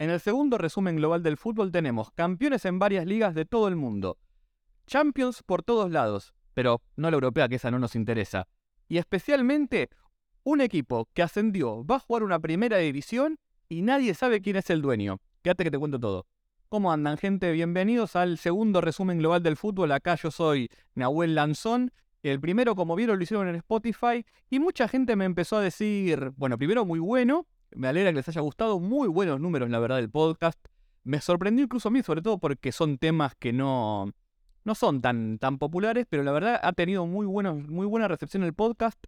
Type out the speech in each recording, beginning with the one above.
En el segundo resumen global del fútbol tenemos campeones en varias ligas de todo el mundo, Champions por todos lados, pero no la europea que esa no nos interesa, y especialmente un equipo que ascendió, va a jugar una primera división y nadie sabe quién es el dueño. Quédate que te cuento todo. ¿Cómo andan, gente? Bienvenidos al segundo resumen global del fútbol. Acá yo soy Nahuel Lanzón. El primero, como vieron, lo hicieron en Spotify y mucha gente me empezó a decir, bueno, primero muy bueno, me alegra que les haya gustado, muy buenos números, la verdad, del podcast. Me sorprendió incluso a mí, sobre todo porque son temas que no, no son tan, tan populares, pero la verdad ha tenido muy, muy buena recepción el podcast.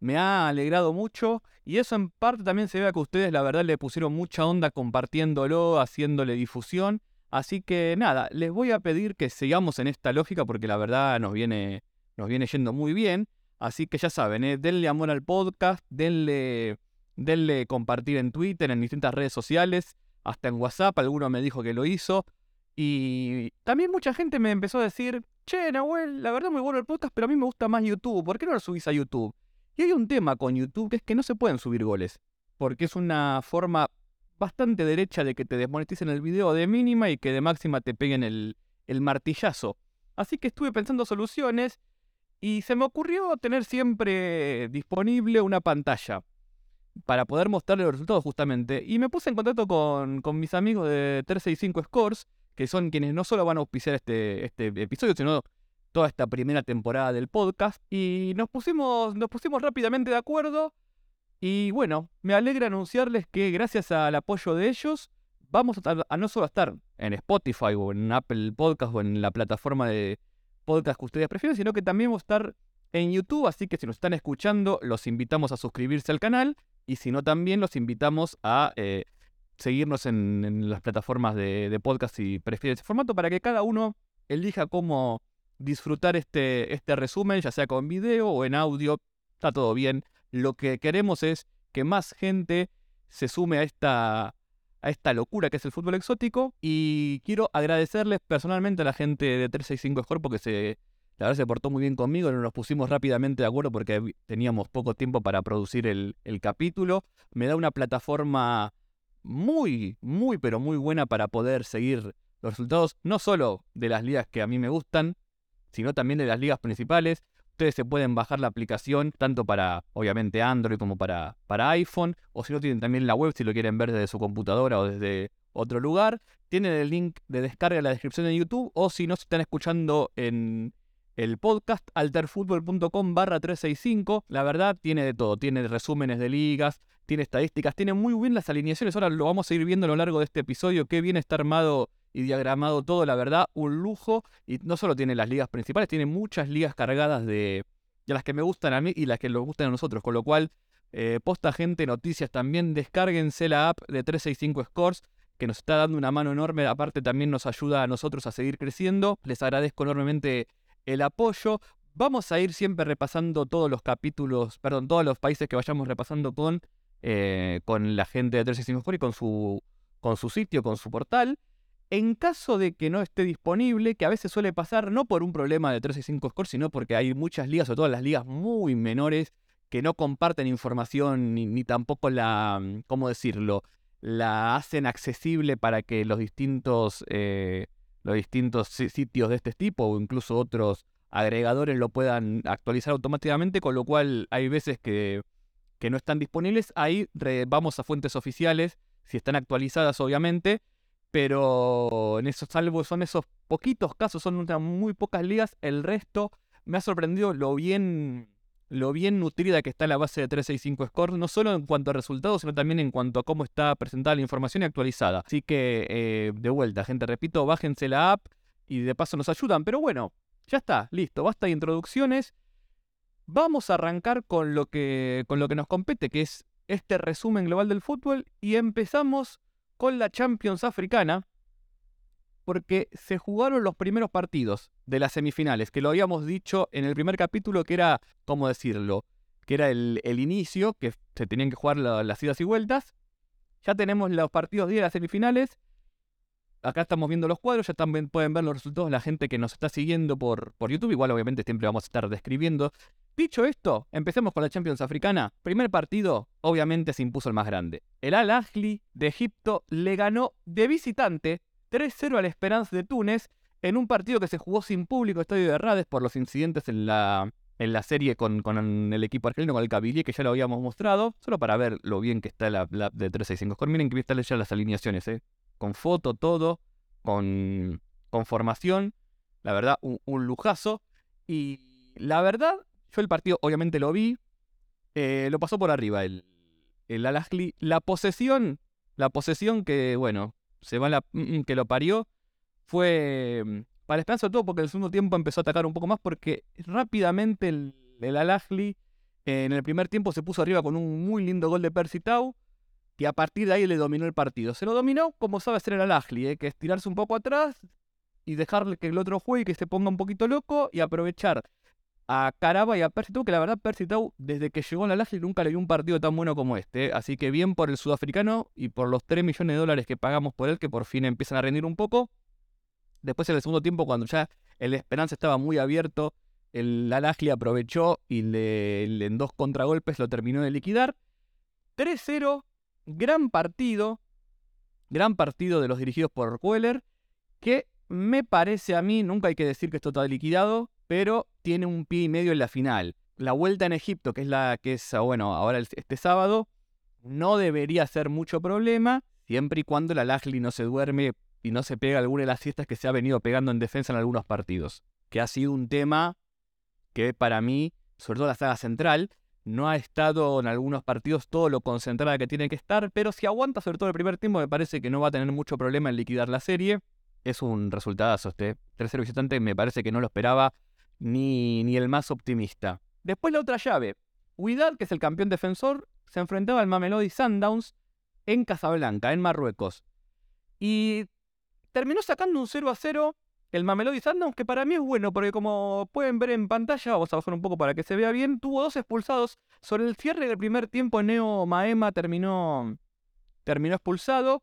Me ha alegrado mucho y eso en parte también se ve a que ustedes la verdad le pusieron mucha onda compartiéndolo, haciéndole difusión. Así que nada, les voy a pedir que sigamos en esta lógica porque la verdad nos viene, nos viene yendo muy bien. Así que ya saben, ¿eh? denle amor al podcast, denle, denle compartir en Twitter, en distintas redes sociales, hasta en WhatsApp, alguno me dijo que lo hizo. Y también mucha gente me empezó a decir, che, Nahuel, la verdad muy bueno el podcast, pero a mí me gusta más YouTube, ¿por qué no lo subís a YouTube? Y hay un tema con YouTube que es que no se pueden subir goles, porque es una forma bastante derecha de que te desmoneticen el video de mínima y que de máxima te peguen el martillazo. Así que estuve pensando soluciones y se me ocurrió tener siempre disponible una pantalla para poder mostrarle los resultados justamente. Y me puse en contacto con, con mis amigos de 365 Scores, que son quienes no solo van a auspiciar este, este episodio, sino toda esta primera temporada del podcast. Y nos pusimos, nos pusimos rápidamente de acuerdo y bueno, me alegra anunciarles que gracias al apoyo de ellos, vamos a, no solo estar en Spotify o en Apple Podcast o en la plataforma de podcast que ustedes prefieren, sino que también vamos a estar en YouTube. Así que si nos están escuchando, los invitamos a suscribirse al canal. Y si no, también los invitamos a eh, seguirnos en, las plataformas de, podcast si prefieren ese formato para que cada uno elija cómo disfrutar este, este resumen, ya sea con video o en audio. Está todo bien. Lo que queremos es que más gente se sume a esta, a esta locura que es el fútbol exótico. Y quiero agradecerles personalmente a la gente de 365 Score porque se, la verdad se portó muy bien conmigo. Nos pusimos rápidamente de acuerdo porque teníamos poco tiempo para producir el, capítulo. Me da una plataforma muy, muy, pero muy buena para poder seguir los resultados, no solo de las ligas que a mí me gustan, sino también de las ligas principales. Ustedes se pueden bajar la aplicación tanto para, obviamente, Android como para, para iPhone, o si no tienen también la web si lo quieren ver desde su computadora o desde otro lugar. Tienen el link de descarga en la descripción de YouTube, o si no, se están escuchando en el podcast alterfutbol.com barra 365. La verdad, tiene de todo. Tiene resúmenes de ligas, tiene estadísticas, tiene muy bien las alineaciones. Ahora lo vamos a ir viendo a lo largo de este episodio. Qué bien está armado y diagramado todo, la verdad, un lujo. Y no solo tiene las ligas principales, tiene muchas ligas cargadas de, las que me gustan a mí y las que nos gustan a nosotros. Con lo cual, eh, posta gente, noticias también, descárguense la app de 365 Scores que nos está dando una mano enorme. Aparte también nos ayuda a nosotros a seguir creciendo. Les agradezco enormemente el apoyo. Vamos a ir siempre repasando todos los capítulos, perdón, todos los países que vayamos repasando con, eh, con la gente de 365 Scores y con su, con su sitio, con su portal. En caso de que no esté disponible, que a veces suele pasar no por un problema de 365 Score, sino porque hay muchas ligas, sobre todo las ligas muy menores, que no comparten información ni, tampoco la, ¿cómo decirlo? La hacen accesible para que los distintos, eh, los distintos sitios de este tipo o incluso otros agregadores lo puedan actualizar automáticamente, con lo cual hay veces que, que no están disponibles. Ahí vamos a fuentes oficiales, si están actualizadas obviamente, pero en esos salvo son esos poquitos casos, son muy pocas ligas, el resto me ha sorprendido lo bien lo bien nutrida que está la base de 365 Score, no solo en cuanto a resultados, sino también en cuanto a cómo está presentada la información y actualizada. Así que, eh, de vuelta, gente, repito, bájense la app y de paso nos ayudan. Pero bueno, ya está, listo, basta de introducciones. Vamos a arrancar con lo que, con lo que nos compete, que es este resumen global del fútbol, y empezamos con la Champions africana porque se jugaron los primeros partidos de las semifinales, que lo habíamos dicho en el primer capítulo, que era, ¿cómo decirlo? Que era el, inicio, que se tenían que jugar las idas y vueltas. Ya tenemos los partidos de las semifinales. acá estamos viendo los cuadros, ya también pueden ver los resultados la gente que nos está siguiendo por, por YouTube. Igual, obviamente, siempre vamos a estar describiendo. Dicho esto, empecemos con la Champions Africana. Primer partido, obviamente, se impuso el más grande. El Al Ahly de Egipto le ganó de visitante 3-0 al Esperance de Túnez en un partido que se jugó sin público, estadio de Rades, por los incidentes en la, en la serie con, con, el equipo argelino, con el que ya lo habíamos mostrado, solo para ver lo bien que está la, la de 365. Miren que están ya las alineaciones, ¿eh? con foto, todo, con, con formación. La verdad, un, lujazo. Y la verdad, yo el partido obviamente lo vi. Eh, lo pasó por arriba el, el La posesión, la posesión que, bueno, se va la mm, mm, que lo parió, fue mm, para Esperanza todo porque el segundo tiempo empezó a atacar un poco más porque rápidamente el, el al en el primer tiempo se puso arriba con un muy lindo gol de Percy Tau y a partir de ahí le dominó el partido. Se lo dominó como sabe hacer el Al-Ahly, ¿eh? que es tirarse un poco atrás y dejarle que el otro juegue y que se ponga un poquito loco y aprovechar a Caraba y a Percy Tau, que la verdad Percy Tau desde que llegó al Al-Ahly nunca le dio un partido tan bueno como este. Así que bien por el sudafricano y por los 3 millones de dólares que pagamos por él, que por fin empiezan a rendir un poco. Después en el segundo tiempo, cuando ya el Esperanza estaba muy abierto, el Al-Ahly aprovechó y le, en dos contragolpes lo terminó de liquidar. 3-0 gran partido, gran partido de los dirigidos por Weller, que me parece a mí, nunca hay que decir que esto está liquidado, pero tiene un pie y medio en la final. La vuelta en Egipto, que es la que es, bueno, ahora este sábado, no debería ser mucho problema, siempre y cuando la Lajli no se duerme y no se pega alguna de las siestas que se ha venido pegando en defensa en algunos partidos. Que ha sido un tema que para mí, sobre todo la saga central, no ha estado en algunos partidos todo lo concentrada que tiene que estar, pero si aguanta sobre todo el primer tiempo me parece que no va a tener mucho problema en liquidar la serie. Es un resultado este. Tercer visitante me parece que no lo esperaba ni, ni el más optimista. Después la otra llave. Huidad, que es el campeón defensor, se enfrentaba al Mamelodi Sundowns en Casablanca, en Marruecos. Y terminó sacando un 0 a 0 el Mamelodi Sundowns, que para mí es bueno, porque como pueden ver en pantalla, vamos a bajar un poco para que se vea bien, tuvo dos expulsados. Sobre el cierre del primer tiempo, Neo Maema terminó, terminó expulsado.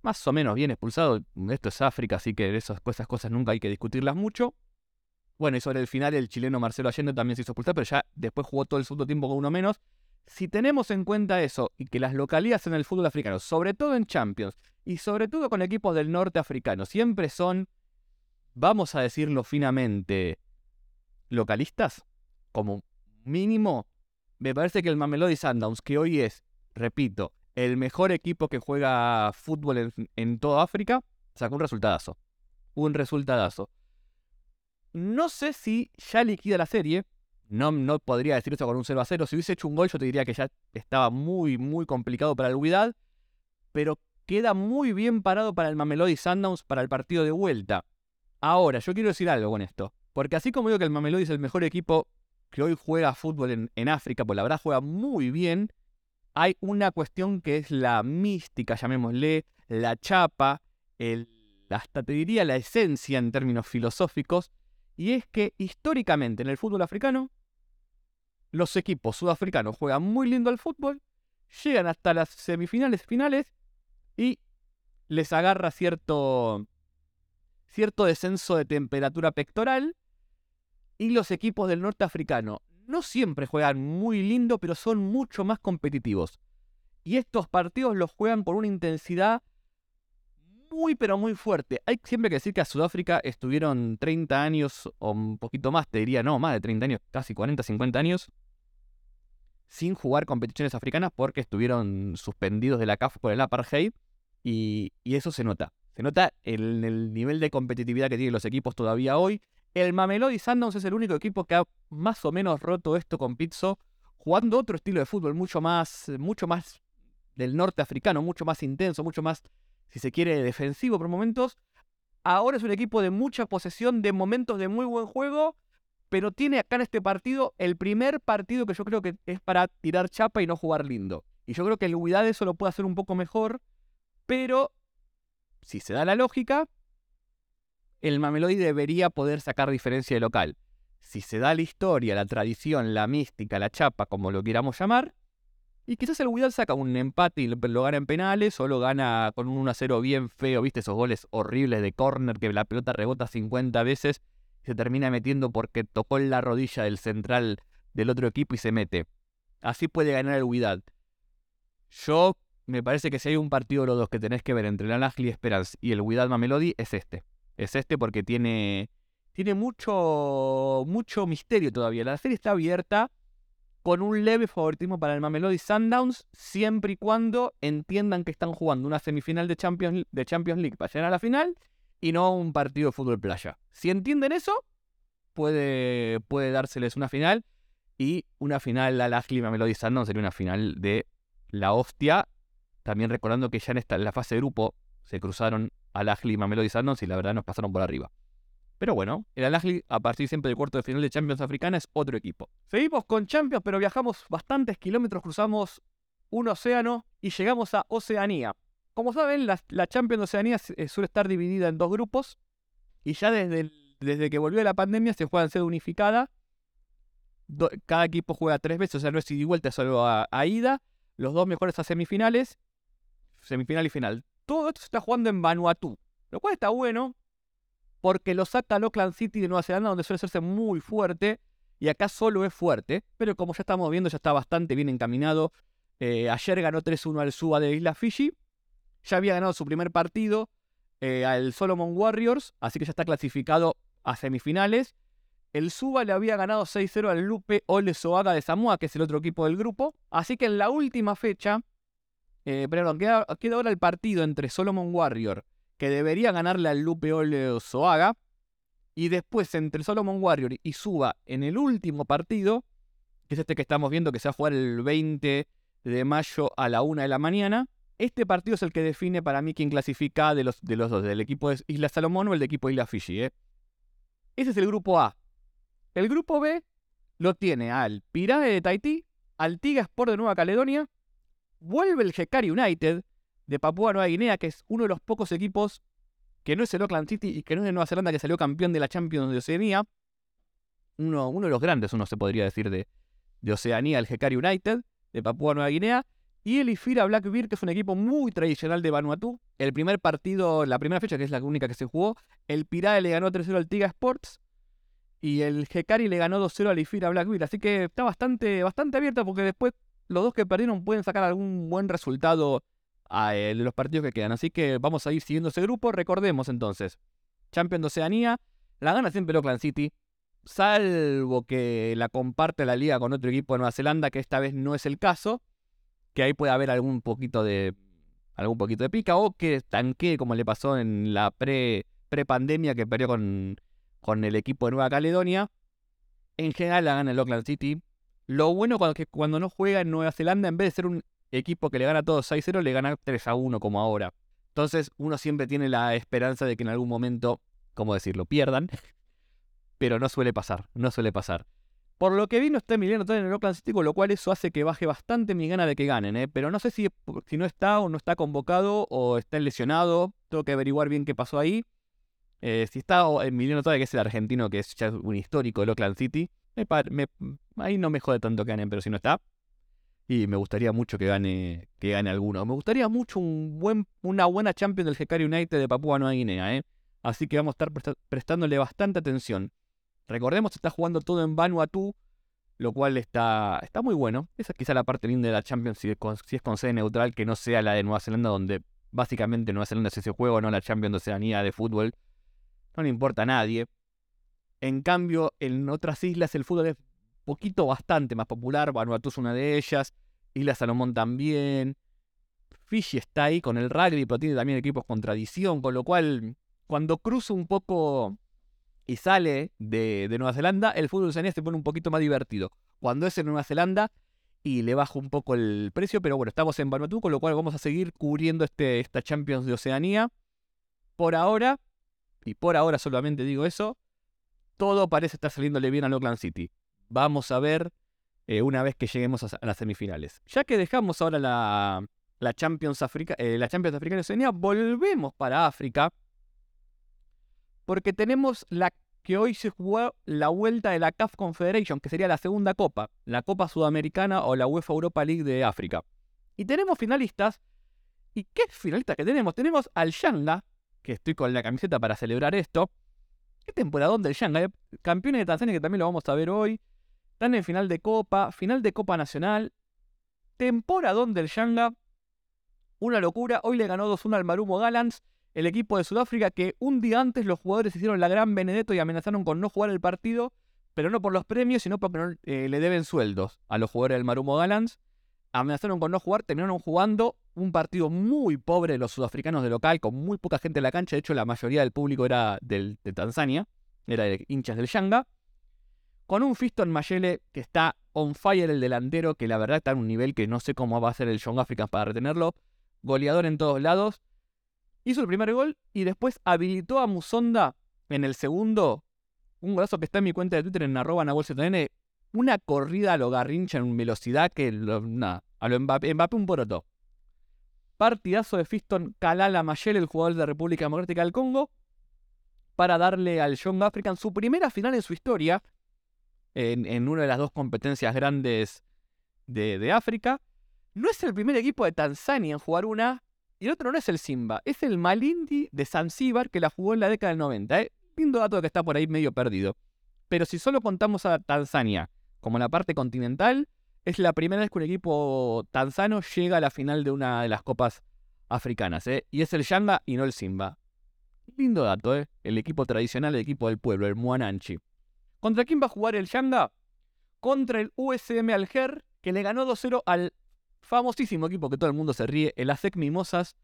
Más o menos bien expulsado. Esto es África, así que esas, esas cosas nunca hay que discutirlas mucho. Bueno, y sobre el final, el chileno Marcelo Allende también se hizo expulsar, pero ya después jugó todo el segundo tiempo con uno menos. Si tenemos en cuenta eso y que las localidades en el fútbol africano, sobre todo en Champions y sobre todo con equipos del norte africano, siempre son vamos a decirlo finamente, localistas, como mínimo, me parece que el Mamelody Sundowns, que hoy es, repito, el mejor equipo que juega fútbol en, toda África, sacó un resultadazo. Un resultadazo. No sé si ya liquida la serie. No, no podría decir eso con un 0 a 0. Si hubiese hecho un gol, yo te diría que ya estaba muy, muy complicado para el Huidad. Pero queda muy bien parado para el Mamelody Sundowns para el partido de vuelta. Ahora, yo quiero decir algo con esto. Porque así como digo que el Mamelodi es el mejor equipo que hoy juega fútbol en, África, pues la verdad juega muy bien, hay una cuestión que es la mística, llamémosle, la chapa, el, hasta te diría la esencia en términos filosóficos, y es que históricamente en el fútbol africano, los equipos sudafricanos juegan muy lindo al fútbol, llegan hasta las semifinales, finales, y les agarra cierto cierto descenso de temperatura pectoral y los equipos del norte africano no siempre juegan muy lindo, pero son mucho más competitivos. Y estos partidos los juegan con una intensidad muy pero muy fuerte. Hay siempre que decir que a Sudáfrica estuvieron 30 años o un poquito más, te diría, no, más de 30 años, casi 40, 50 años, sin jugar competiciones africanas porque estuvieron suspendidos de la CAF por el apartheid y eso se nota. Se nota el, el nivel de competitividad que tienen los equipos todavía hoy. El Mamelodi Sundowns es el único equipo que ha más o menos roto esto con Pizzo, jugando otro estilo de fútbol mucho más, mucho más del norte africano, mucho más intenso, mucho más, si se quiere, defensivo por momentos. Ahora es un equipo de mucha posesión, de momentos de muy buen juego, pero tiene acá en este partido el primer partido que yo creo que es para tirar chapa y no jugar lindo. Y yo creo que el Huidad eso lo puede hacer un poco mejor, pero si se da la lógica, el Mamelodi debería poder sacar diferencia de local. Si se da la historia, la tradición, la mística, la chapa, como lo queramos llamar, Y quizás el Wydad saca un empate y lo, gana en penales o lo gana con un 1-0 bien feo, ¿viste? Esos goles horribles de córner que la pelota rebota 50 veces y se termina metiendo porque tocó en la rodilla del central del otro equipo y se mete. Así puede ganar el Wydad. Yo me parece que si hay un partido de los dos que tenés que ver entre el y Esperance y el Wydad Mamelodi es este. Es este porque tiene tiene mucho mucho misterio todavía. La serie está abierta con un leve favoritismo para el Mamelody Sundowns, siempre y cuando entiendan que están jugando una semifinal de Champions, League para llegar a la final y no un partido de fútbol playa. Si entienden eso, puede, dárseles una final y una final al Ashley Mamelody Sundowns sería una final de la hostia. También recordando que ya en, esta, la fase de grupo se cruzaron al Ashley Mamelody Sundowns y la verdad nos pasaron por arriba. Pero bueno, el Al a partir siempre del cuarto de final de Champions Africana, es otro equipo. Seguimos con Champions, pero viajamos bastantes kilómetros, cruzamos un océano y llegamos a Oceanía. Como saben, la, Champions de Oceanía eh, suele estar dividida en dos grupos y ya desde, desde que volvió la pandemia se juega en sede unificada. cada equipo juega tres veces, o sea, no es ida y vuelta, solo a, a ida. Los dos mejores a semifinales, semifinal y final. Todo esto se está jugando en Vanuatu, lo cual está bueno porque lo saca Auckland City de Nueva Zelanda, donde suele hacerse muy fuerte, y acá solo es fuerte, pero como ya estamos viendo, ya está bastante bien encaminado. Eh, ayer ganó 3-1 al Suba de Isla Fiji, ya había ganado su primer partido eh, al Solomon Warriors, así que ya está clasificado a semifinales. El Suba le había ganado 6-0 al Lupe Ole Soaga de Samoa, que es el otro equipo del grupo. Así que en la última fecha, eh, perdón, queda, queda ahora el partido entre Solomon Warriors que debería ganarle al Lupe Ole Soaga. Y después entre Solomon Warrior y Suba en el último partido, que es este que estamos viendo que se va a jugar el 20 de mayo a la 1 de la mañana. Este partido es el que define para mí quién clasifica de los, de los dos, del equipo de Isla Salomón o el de equipo de Isla Fiji. ¿eh? Ese es el grupo A. El grupo B lo tiene al Pirate de Tahití, al Tiga Sport de Nueva Caledonia, vuelve el Hekari United, de Papúa Nueva Guinea, que es uno de los pocos equipos que no es el Auckland City y que no es de Nueva Zelanda, que salió campeón de la Champions de Oceanía. Uno, uno de los grandes, uno se podría decir, de, de Oceanía, el Hekari United, de Papúa Nueva Guinea. Y el Ifira Blackbeard, que es un equipo muy tradicional de Vanuatu. El primer partido, la primera fecha, que es la única que se jugó, el Pirae le ganó 3-0 al Tiga Sports. Y el Hekari le ganó 2-0 al Ifira Blackbeard. Así que está bastante, bastante abierta porque después los dos que perdieron pueden sacar algún buen resultado de los partidos que quedan. Así que vamos a ir siguiendo ese grupo. Recordemos entonces, Champions de Oceanía, la gana siempre el Auckland City, salvo que la comparte la liga con otro equipo de Nueva Zelanda, que esta vez no es el caso, que ahí puede haber algún poquito de algún poquito de pica o que tanque como le pasó en la pre pandemia que perdió con, con el equipo de Nueva Caledonia. En general la gana el Auckland City. Lo bueno es que cuando no juega en Nueva Zelanda, en vez de ser un equipo que le gana a todos 6-0 le gana 3-1 como ahora. Entonces uno siempre tiene la esperanza de que en algún momento, ¿cómo decirlo?, pierdan. Pero no suele pasar, no suele pasar. Por lo que vino está Emiliano Tony en el Oakland City, con lo cual eso hace que baje bastante mi gana de que ganen, ¿eh? Pero no sé si, si no está o no está convocado o está lesionado. Tengo que averiguar bien qué pasó ahí. Eh, si está Emiliano Tony, que es el argentino, que es ya un histórico del Oakland City, ahí no me jode tanto que ganen, pero si no está, y me gustaría mucho que gane, que gane alguno. Me gustaría mucho un buen, una buena Champions del Hekari United de Papúa Nueva Guinea, ¿eh? Así que vamos a estar prestándole bastante atención. Recordemos que está jugando todo en Vanuatu, lo cual está, está muy bueno. Esa es quizá la parte linda de la Champions si es, con, si es con sede neutral, que no sea la de Nueva Zelanda, donde básicamente Nueva Zelanda es ese juego, no la Champions de Oceanía de fútbol. No le importa a nadie. En cambio, en otras islas el fútbol es poquito bastante más popular. Vanuatu es una de ellas. Isla Salomón también. Fiji está ahí con el rugby, pero tiene también equipos con tradición, con lo cual cuando cruza un poco y sale de, Nueva Zelanda, el fútbol oceanía se pone un poquito más divertido. Cuando es en Nueva Zelanda y le baja un poco el precio, pero bueno, estamos en Vanuatu, con lo cual vamos a seguir cubriendo este, esta Champions de Oceanía. Por ahora, y por ahora solamente digo eso, todo parece estar saliéndole bien a Auckland City. Vamos a ver eh, una vez que lleguemos a, las semifinales. Ya que dejamos ahora la, la Champions, Africa, eh, la Champions Africana Oceanía, volvemos para África. Porque tenemos la que hoy se jugó la vuelta de la CAF Confederation, que sería la segunda copa, la Copa Sudamericana o la UEFA Europa League de África. Y tenemos finalistas. ¿Y qué finalistas que tenemos? Tenemos al Yanga, que estoy con la camiseta para celebrar esto. ¿Qué temporadón del Yanga? Eh? Campeones de Tanzania, que también lo vamos a ver hoy. Están en final de Copa, final de Copa Nacional. Temporadón del Yanga. Una locura. Hoy le ganó 2-1 al Marumo Gallants el equipo de Sudáfrica que un día antes los jugadores hicieron la gran Benedetto y amenazaron con no jugar el partido, pero no por los premios, sino porque eh, le deben sueldos a los jugadores del Marumo Gallants. Amenazaron con no jugar, terminaron jugando un partido muy pobre de los sudafricanos de local, con muy poca gente en la cancha. De hecho, la mayoría del público era de Tanzania, era de hinchas del Yanga. Con un Fiston Mayele que está on fire el delantero, que la verdad está en un nivel que no sé cómo va a ser el Young Africans para retenerlo. Goleador en todos lados hizo el primer gol y después habilitó a Musonda en el segundo. Un golazo que está en mi cuenta de Twitter en arroba. Una corrida a lo garrincha en velocidad que nada, a lo Mbappé, un poroto. Partidazo de Fiston Kalala Mayel, el jugador de República Democrática del Congo, para darle al Young African su primera final en su historia, en, una de las dos competencias grandes de, de África. No es el primer equipo de Tanzania en jugar una, y el otro no es el Simba, es el Malindi de Zanzíbar que la jugó en la década del 90. ¿eh? Lindo dato que está por ahí medio perdido. Pero si solo contamos a Tanzania como la parte continental, es la primera vez que un equipo tanzano llega a la final de una de las copas africanas. ¿eh? Y es el Yanga y no el Simba. Lindo dato, ¿eh? El equipo tradicional, el equipo del pueblo, el Muananchi. ¿Contra quién va a jugar el Yanga? Contra el USM Alger, que le ganó 2-0 al famosísimo equipo que todo el mundo se ríe, el ASEC Mimosas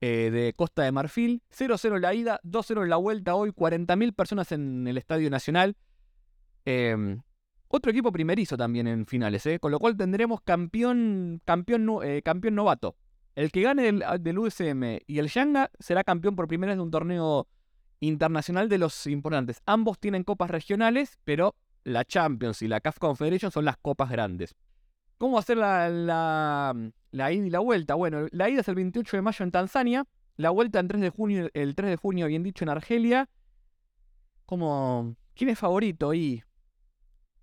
eh, de Costa de Marfil. 0-0 en la ida, 2-0 en la vuelta hoy, 40.000 personas en el Estadio Nacional. Em, otro equipo primerizo también en finales, eh, con lo cual tendremos campeón, campeón, eh, campeón novato. El que gane del, del, USM y el Yanga será campeón por primera vez de un torneo internacional de los importantes. Ambos tienen copas regionales, pero la Champions y la CAF Confederation son las copas grandes. ¿Cómo hacer la, la, ida y la vuelta? Bueno, la ida es el 28 de mayo en Tanzania, la vuelta el 3 de junio, el 3 de junio, bien dicho, en Argelia. Como, ¿quién es favorito? Y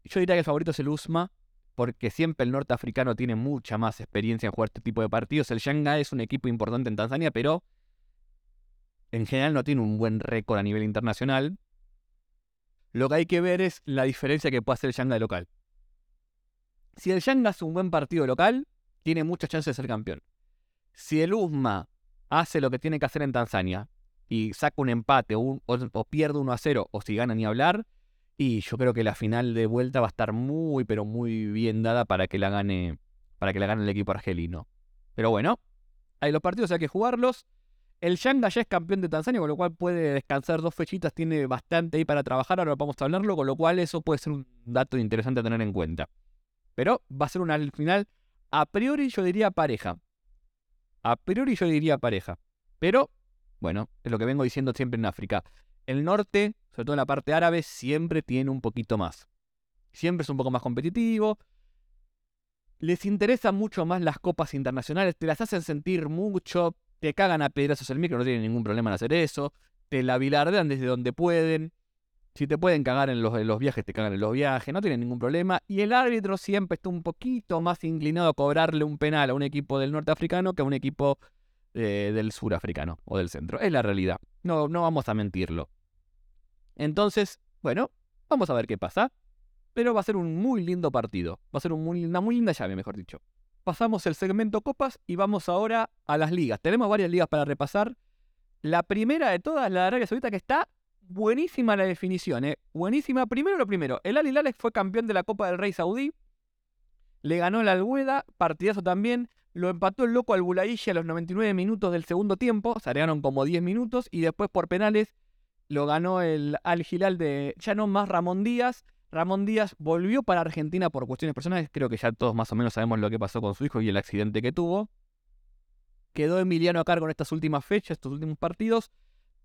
yo diría que el favorito es el USMA, porque siempre el norteafricano tiene mucha más experiencia en jugar este tipo de partidos. El Shanghai es un equipo importante en Tanzania, pero en general no tiene un buen récord a nivel internacional. Lo que hay que ver es la diferencia que puede hacer el Shanghai local. Si el Yanga hace un buen partido local, tiene muchas chances de ser campeón. Si el USMA hace lo que tiene que hacer en Tanzania y saca un empate o, pierde 1 a 0 o si gana ni hablar, y yo creo que la final de vuelta va a estar muy pero muy bien dada para que la gane para que la gane el equipo argelino. Pero bueno, hay los partidos hay que jugarlos. El Yanga ya es campeón de Tanzania, con lo cual puede descansar dos fechitas, tiene bastante ahí para trabajar, ahora vamos a hablarlo, con lo cual eso puede ser un dato interesante a tener en cuenta. Pero va a ser una final, a priori yo diría pareja. A priori yo diría pareja. Pero, bueno, es lo que vengo diciendo siempre en África. El norte, sobre todo en la parte árabe, siempre tiene un poquito más. Siempre es un poco más competitivo. Les interesan mucho más las copas internacionales, te las hacen sentir mucho, te cagan a pedrazos el micro, no tienen ningún problema en hacer eso, te la bilardean desde donde pueden. Si te pueden cagar en los, los, viajes, te cagan en los viajes, no tienen ningún problema. Y el árbitro siempre está un poquito más inclinado a cobrarle un penal a un equipo del norteafricano que a un equipo eh, del surafricano o del centro. Es la realidad. No, no vamos a mentirlo. Entonces, bueno, vamos a ver qué pasa. Pero va a ser un muy lindo partido. Va a ser una muy linda llave, mejor dicho. Pasamos el segmento copas y vamos ahora a las ligas. Tenemos varias ligas para repasar. La primera de todas, la de Arabia Saudita, que está buenísima la definición, ¿eh? Buenísima. Primero lo primero, el Al Hilal fue campeón de la Copa del Rey Saudí. Le ganó el Albueda, partidazo también. Lo empató el loco al Bulaïshi a los 99 minutos del segundo tiempo. Se agregaron como 10 minutos. Y después por penales lo ganó el Al Hilal de ya no más Ramón Díaz. Ramón Díaz volvió para Argentina por cuestiones personales. Creo que ya todos más o menos sabemos lo que pasó con su hijo y el accidente que tuvo. Quedó Emiliano a cargo en estas últimas fechas, estos últimos partidos.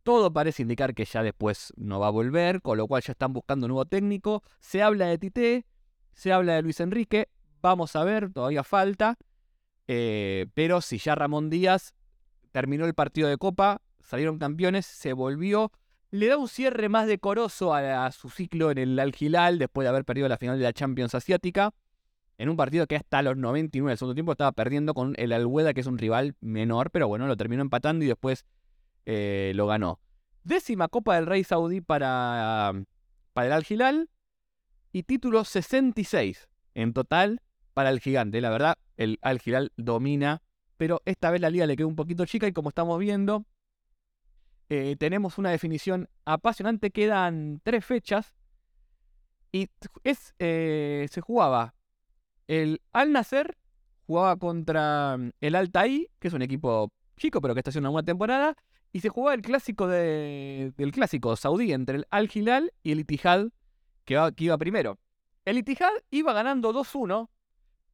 Todo parece indicar que ya después no va a volver, con lo cual ya están buscando un nuevo técnico. Se habla de Tite, se habla de Luis Enrique. Vamos a ver, todavía falta. Eh, pero si ya Ramón Díaz terminó el partido de Copa, salieron campeones, se volvió le da un cierre más decoroso a, su ciclo en el Al Hilal después de haber perdido la final de la Champions Asiática. En un partido que hasta los 99 del segundo tiempo estaba perdiendo con el Alhueda, que es un rival menor, pero bueno, lo terminó empatando y después eh, lo ganó. Décima Copa del Rey Saudí para, para el Al Hilal y título 66 en total para el gigante. La verdad, el Al Hilal domina, pero esta vez la liga le quedó un poquito chica y como estamos viendo, eh, tenemos una definición apasionante. Quedan tres fechas. Y es, eh, se jugaba el Al Nasser, jugaba contra mm, el Al que es un equipo chico, pero que está haciendo una buena temporada. Y se jugaba el clásico del clásico saudí entre el Al Hilal y el Itihad, que, que iba primero. El Itihad iba ganando 2-1,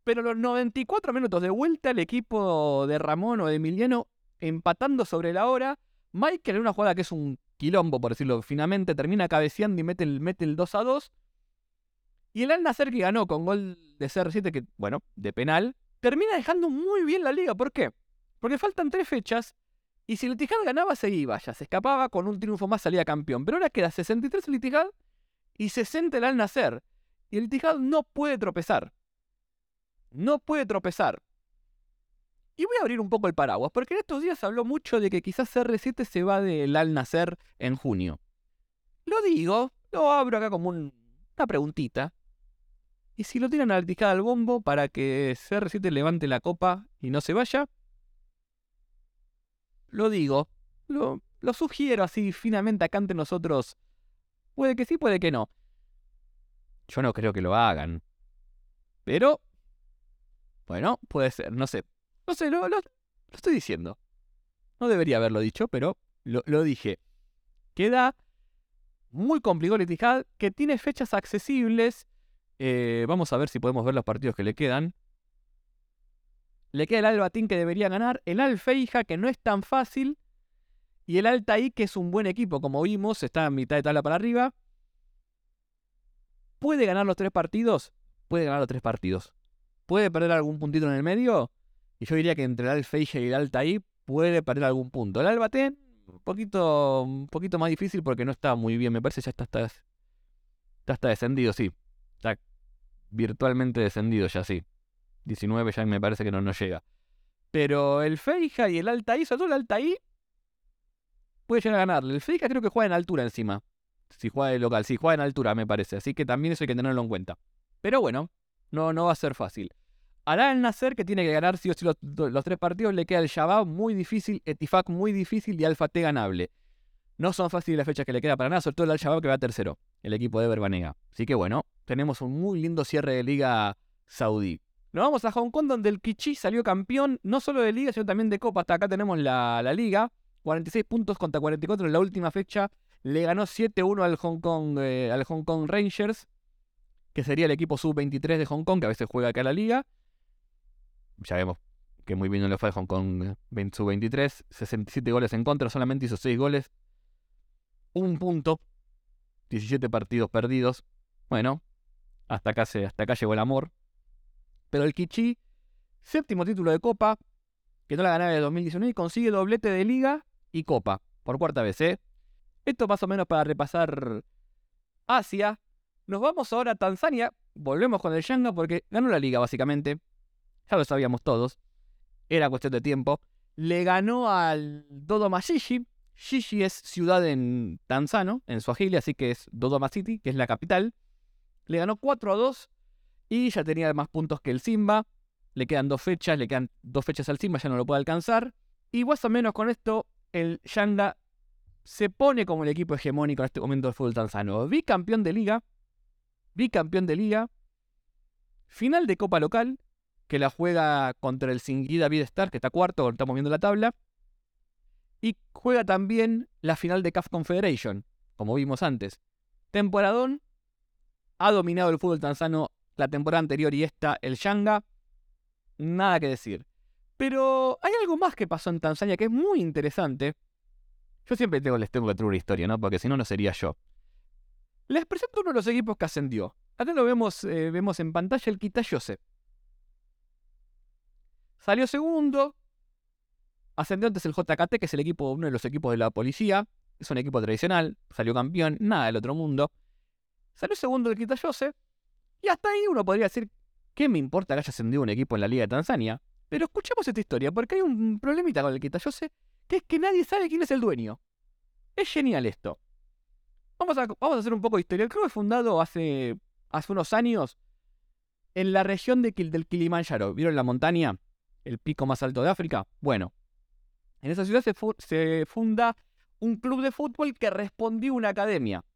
pero los 94 minutos de vuelta el equipo de Ramón o de Emiliano empatando sobre la hora Michael en una jugada que es un quilombo, por decirlo finamente, termina cabeceando y mete el, mete el 2 a 2. Y el Al Nasser que ganó con gol de CR7, que, bueno, de penal, termina dejando muy bien la liga. ¿Por qué? Porque faltan tres fechas y si el Itihad ganaba, se iba, ya se escapaba, con un triunfo más salía campeón. Pero ahora queda 63 el Itihad y 60 el Al Nasser. Y el Itihad no puede tropezar. No puede tropezar. Y voy a abrir un poco el paraguas, porque en estos días se habló mucho de que quizás CR7 se va del Al Nacer en junio. Lo digo, lo abro acá como una preguntita. ¿Y si lo tiran al discada al bombo para que CR7 levante la copa y no se vaya? Lo digo, lo, lo sugiero así finamente acá ante nosotros. Puede que sí, puede que no. Yo no creo que lo hagan. Pero, bueno, puede ser, no sé. No sé, lo, estoy diciendo. No debería haberlo dicho, pero lo, dije. Queda muy complicado el Etihad, que tiene fechas accesibles. Eh, vamos a ver si podemos ver los partidos que le quedan. Le queda el Albatín que debería ganar, el Alfeija que no es tan fácil y el Altaí que es un buen equipo, como vimos, está en mitad de tabla para arriba. ¿Puede ganar los tres partidos? Puede ganar los tres partidos. ¿Puede perder algún puntito en el medio? Y yo diría que entre el Alfeige y el Altaí puede perder algún punto. El Albatén, un poquito, un poquito más difícil porque no está muy bien. Me parece ya está, está, está, descendido, sí. Está virtualmente descendido ya, sí. 19 ya me parece que no, no llega. Pero el Feija y el Altaí, sobre todo el Altaí, puede llegar a ganarle. El Feija creo que juega en altura encima. Si juega de local, sí, juega en altura, me parece. Así que también eso hay que tenerlo en cuenta. Pero bueno, no, no va a ser fácil. Hará el Nacer, que tiene que ganar sí o sí los, tres partidos, le queda el Shabab muy difícil, Etifak muy difícil y Alfa T ganable. No son fáciles las fechas que le queda para nada, sobre todo el Al-Shabaab que va tercero, el equipo de Berbanega. Así que bueno, tenemos un muy lindo cierre de liga saudí. Nos vamos a Hong Kong, donde el Kichi salió campeón, no solo de liga, sino también de copa. Hasta acá tenemos la, liga. 46 puntos contra 44 en la última fecha. Le ganó 7-1 al Hong Kong, eh, al Hong Kong Rangers, que sería el equipo sub-23 de Hong Kong, que a veces juega acá la liga ya vemos que muy bien no le fue a Hong Kong su 23, 67 goles en contra, solamente hizo 6 goles, un punto, 17 partidos perdidos. Bueno, hasta acá, se, hasta acá llegó el amor. Pero el Kichi, séptimo título de Copa, que no la ganaba de 2019, y consigue doblete de Liga y Copa, por cuarta vez, ¿eh? Esto más o menos para repasar Asia. Nos vamos ahora a Tanzania, volvemos con el Yanga porque ganó la Liga básicamente ya lo sabíamos todos, era cuestión de tiempo, le ganó al Dodoma Shishi. Shishi es ciudad en Tanzano, en Swahili, así que es Dodoma City, que es la capital. Le ganó 4 a 2 y ya tenía más puntos que el Simba. Le quedan dos fechas, le quedan dos fechas al Simba, ya no lo puede alcanzar. Y más o menos con esto, el Yanga se pone como el equipo hegemónico en este momento del fútbol tanzano. Bicampeón de liga, bicampeón de liga, final de Copa Local que la juega contra el Singida David Star, que está cuarto, estamos viendo la tabla. Y juega también la final de CAF Confederation, como vimos antes. Temporadón ha dominado el fútbol tanzano la temporada anterior y esta, el Yanga. Nada que decir. Pero hay algo más que pasó en Tanzania que es muy interesante. Yo siempre tengo, les tengo que traer historia, ¿no? Porque si no, no sería yo. Les presento uno de los equipos que ascendió. Acá lo vemos, eh, vemos en pantalla el Kitayose. Salió segundo. Ascendió antes el JKT, que es el equipo, uno de los equipos de la policía. es un equipo tradicional, salió campeón, nada del otro mundo. Salió segundo el Kitayose, y hasta ahí uno podría decir, ¿qué me importa que haya ascendido un equipo en la Liga de Tanzania? Pero escuchemos esta historia, porque hay un problemita con el Kitayose, que es que nadie sabe quién es el dueño. Es genial esto. Vamos a, vamos a hacer un poco de historia. El club fue fundado hace, hace unos años en la región de, del Kilimanjaro. ¿Vieron la montaña? El pico más alto de África. Bueno, en esa ciudad se, funda un club de fútbol que respondió una academia.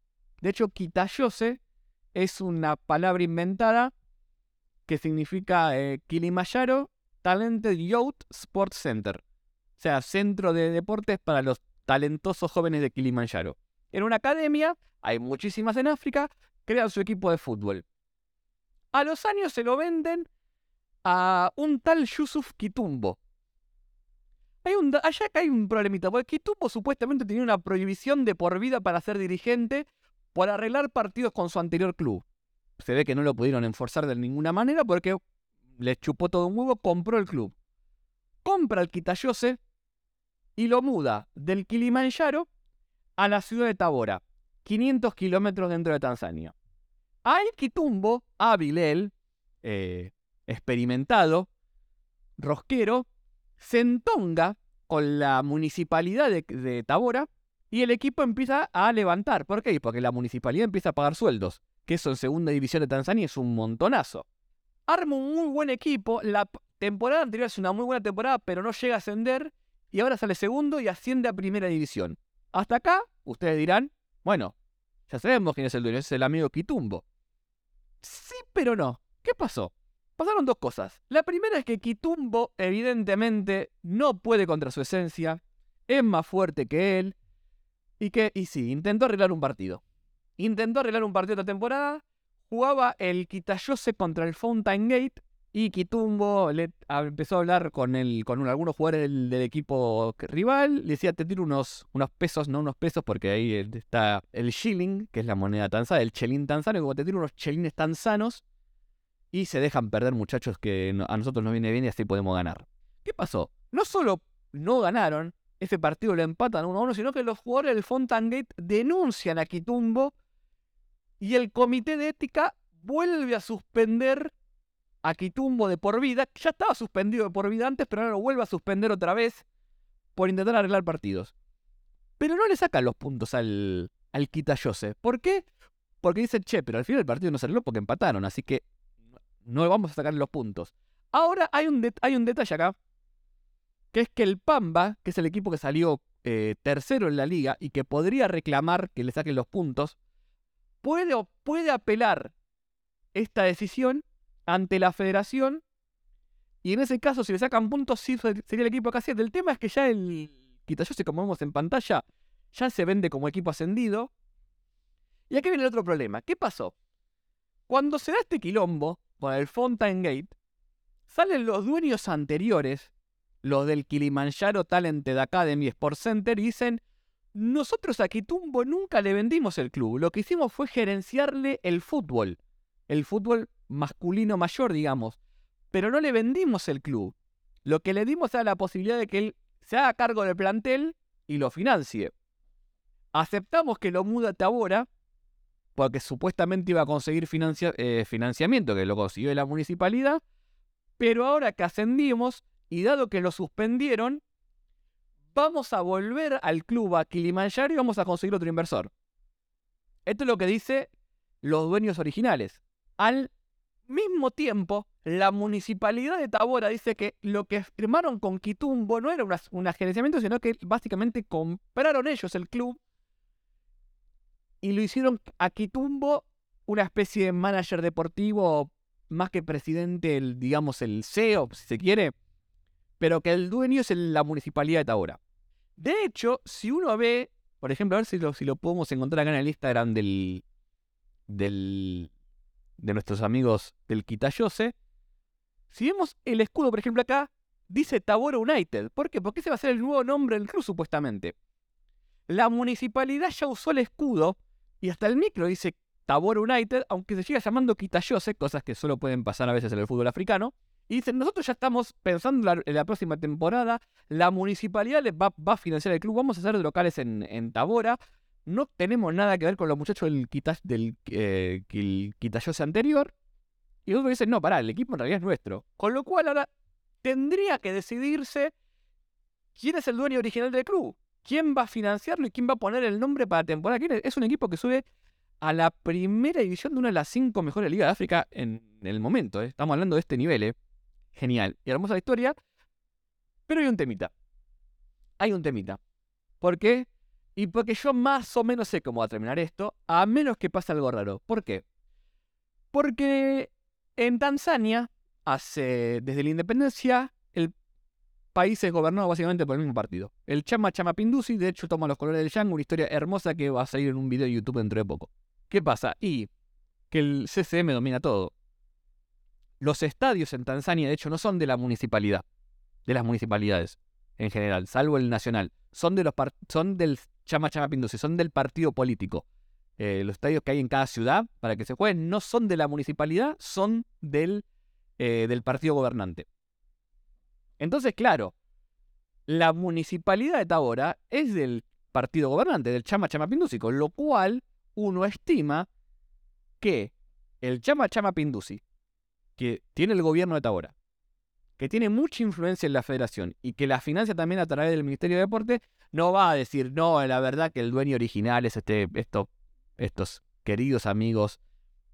De hecho, Kitayose es una palabra inventada que significa eh, Kilimanjaro Talented Youth Sports Center. O sea, centro de deportes para los talentosos jóvenes de Kilimanjaro. En una academia, hay muchísimas en África, crean su equipo de fútbol. A los años se lo venden a un tal Yusuf Kitumbo. Hay allá acá hay un problemita, porque Kitumbo supuestamente tenía una prohibición de por vida para ser dirigente por arreglar partidos con su anterior club. Se ve que no lo pudieron enforzar de ninguna manera porque le chupó todo un huevo, compró el club. Compra el Kitayose y lo muda del Kilimanjaro a la ciudad de Tabora, 500 kilómetros dentro de Tanzania. Al Kitumbo, hábil él, eh, experimentado, rosquero, se entonga con la municipalidad de, Tabora y el equipo empieza a levantar. ¿Por qué? Porque la municipalidad empieza a pagar sueldos, que eso en segunda división de Tanzania es un montonazo. Arma un muy buen equipo, la temporada anterior es una muy buena temporada, pero no llega a ascender y ahora sale segundo y asciende a primera división. Hasta acá, ustedes dirán, bueno, ya sabemos quién es el dueño, es el amigo Kitumbo. Sí, pero no. ¿Qué pasó? Pasaron dos cosas. La primera es que Kitumbo evidentemente no puede contra su esencia, es más fuerte que él, y que, y sí, intentó arreglar un partido. Intentó arreglar un partido esta temporada, jugaba el Kitayose contra el Fountain Gate, y Kitumbo le empezó a hablar con, el, con algunos jugadores del, equipo rival. Le decía, te tiro unos, unos pesos, no unos pesos, porque ahí está el shilling, que es la moneda tanzana, el chelín tanzano. Y como te tiro unos chelines tanzanos, y se dejan perder muchachos que a nosotros nos viene bien y así podemos ganar. ¿Qué pasó? No solo no ganaron, ese partido lo empatan uno a uno, sino que los jugadores del Fontangate denuncian a Kitumbo y el comité de ética vuelve a suspender a Quitumbo de por vida. Ya estaba suspendido de por vida antes, pero ahora lo vuelve a suspender otra vez por intentar arreglar partidos. Pero no le sacan los puntos al, al Kitayose. ¿Por qué? Porque dice, che, pero al final el partido no arregló porque empataron, así que no vamos a sacarle los puntos. Ahora hay un, hay un detalle acá, que es que el Pamba, que es el equipo que salió eh, tercero en la liga y que podría reclamar que le saquen los puntos, puede, puede apelar esta decisión ante la federación. Y en ese caso, si le sacan puntos, sí sería el equipo que hacía. El tema es que ya el Kitayose, como vemos en pantalla, ya se vende como equipo ascendido. Y aquí viene el otro problema. ¿Qué pasó? Cuando se da este quilombo con el Fountain Gate, salen los dueños anteriores, los del Kilimanjaro Talented Academy Sports Center, y dicen, nosotros a Kitumbo nunca le vendimos el club, lo que hicimos fue gerenciarle el fútbol, el fútbol masculino mayor, digamos, pero no le vendimos el club. Lo que le dimos era la posibilidad de que él se haga cargo del plantel y lo financie. Aceptamos que lo muda a Tabora, porque supuestamente iba a conseguir eh, financiamiento, que lo consiguió la municipalidad, pero ahora que ascendimos y dado que lo suspendieron, vamos a volver al club a Kilimanjaro y vamos a conseguir otro inversor. Esto es lo que dice los dueños originales. Al mismo tiempo, la municipalidad de Tabora dice que lo que firmaron con Quitumbo no era un agenciamiento, sino que básicamente compraron ellos el club y lo hicieron a Quitumbo una especie de manager deportivo, más que presidente, el, digamos el CEO, si se quiere, pero que el dueño es la municipalidad de Tabora. De hecho, si uno ve, por ejemplo, a ver si lo, si lo podemos encontrar acá en el Instagram del, del, de nuestros amigos del Kitayose, si vemos el escudo, por ejemplo, acá, dice Tabora United. ¿Por qué? Porque ese va a ser el nuevo nombre del club, supuestamente. La municipalidad ya usó el escudo y hasta el micro dice Tabora United, aunque se siga llamando Kitayose, cosas que solo pueden pasar a veces en el fútbol africano. Y dicen, nosotros ya estamos pensando en la, próxima temporada, la municipalidad va, va, a financiar el club, vamos a hacer locales en, en Tabora, no tenemos nada que ver con los muchachos del, del eh, anterior. Y otros dicen, no, pará, el equipo en realidad es nuestro. Con lo cual ahora tendría que decidirse quién es el dueño original del club. ¿Quién va a financiarlo y quién va a poner el nombre para la temporada? Es un equipo que sube a la primera división de una de las cinco mejores ligas de África en el momento. ¿eh? Estamos hablando de este nivel. ¿eh? Genial. Y hermosa historia. Pero hay un temita. Hay un temita. ¿Por qué? Y porque yo más o menos sé cómo va a terminar esto, a menos que pase algo raro. ¿Por qué? Porque en Tanzania, hace, desde la independencia, el país es gobernado básicamente por el mismo partido. El Chama Chama Pinduzi, de hecho, toma los colores del Yang, una historia hermosa que va a salir en un video de YouTube dentro de poco. ¿Qué pasa? Y que el CCM domina todo. Los estadios en Tanzania, de hecho, no son de la municipalidad, de las municipalidades en general, salvo el nacional. Son, de los son del Chama Chama Pinduzi, son del partido político. Eh, los estadios que hay en cada ciudad para que se jueguen no son de la municipalidad, son del, eh, del partido gobernante. Entonces, claro, la municipalidad de Tabora es del partido gobernante, del Chama Chama Pinduzi, con lo cual uno estima que el Chama Chama Pinduzi, que tiene el gobierno de Tabora, que tiene mucha influencia en la federación y que la financia también a través del Ministerio de Deporte, no va a decir, no, la verdad que el dueño original es este, esto, estos queridos amigos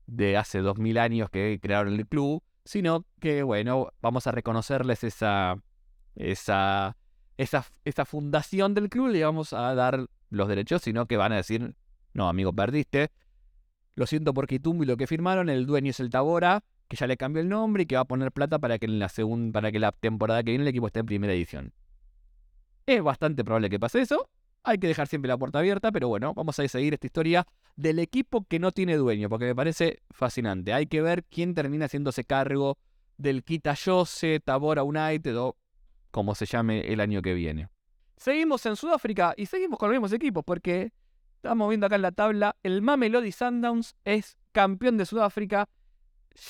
de hace dos mil años que crearon el club, sino que, bueno, vamos a reconocerles esa, esa, esa, esa fundación del club, le vamos a dar los derechos, sino que van a decir, no, amigo, perdiste. Lo siento por Kitumbi lo que firmaron, el dueño es el Tabora, que ya le cambió el nombre y que va a poner plata para que en la segunda, para que la temporada que viene el equipo esté en primera edición. Es bastante probable que pase eso. Hay que dejar siempre la puerta abierta, pero bueno, vamos a seguir esta historia del equipo que no tiene dueño, porque me parece fascinante. Hay que ver quién termina haciéndose cargo del Kitayose, Tabora United o como se llame el año que viene. Seguimos en Sudáfrica y seguimos con los mismos equipos, porque estamos viendo acá en la tabla, el Mamelody Sundowns es campeón de Sudáfrica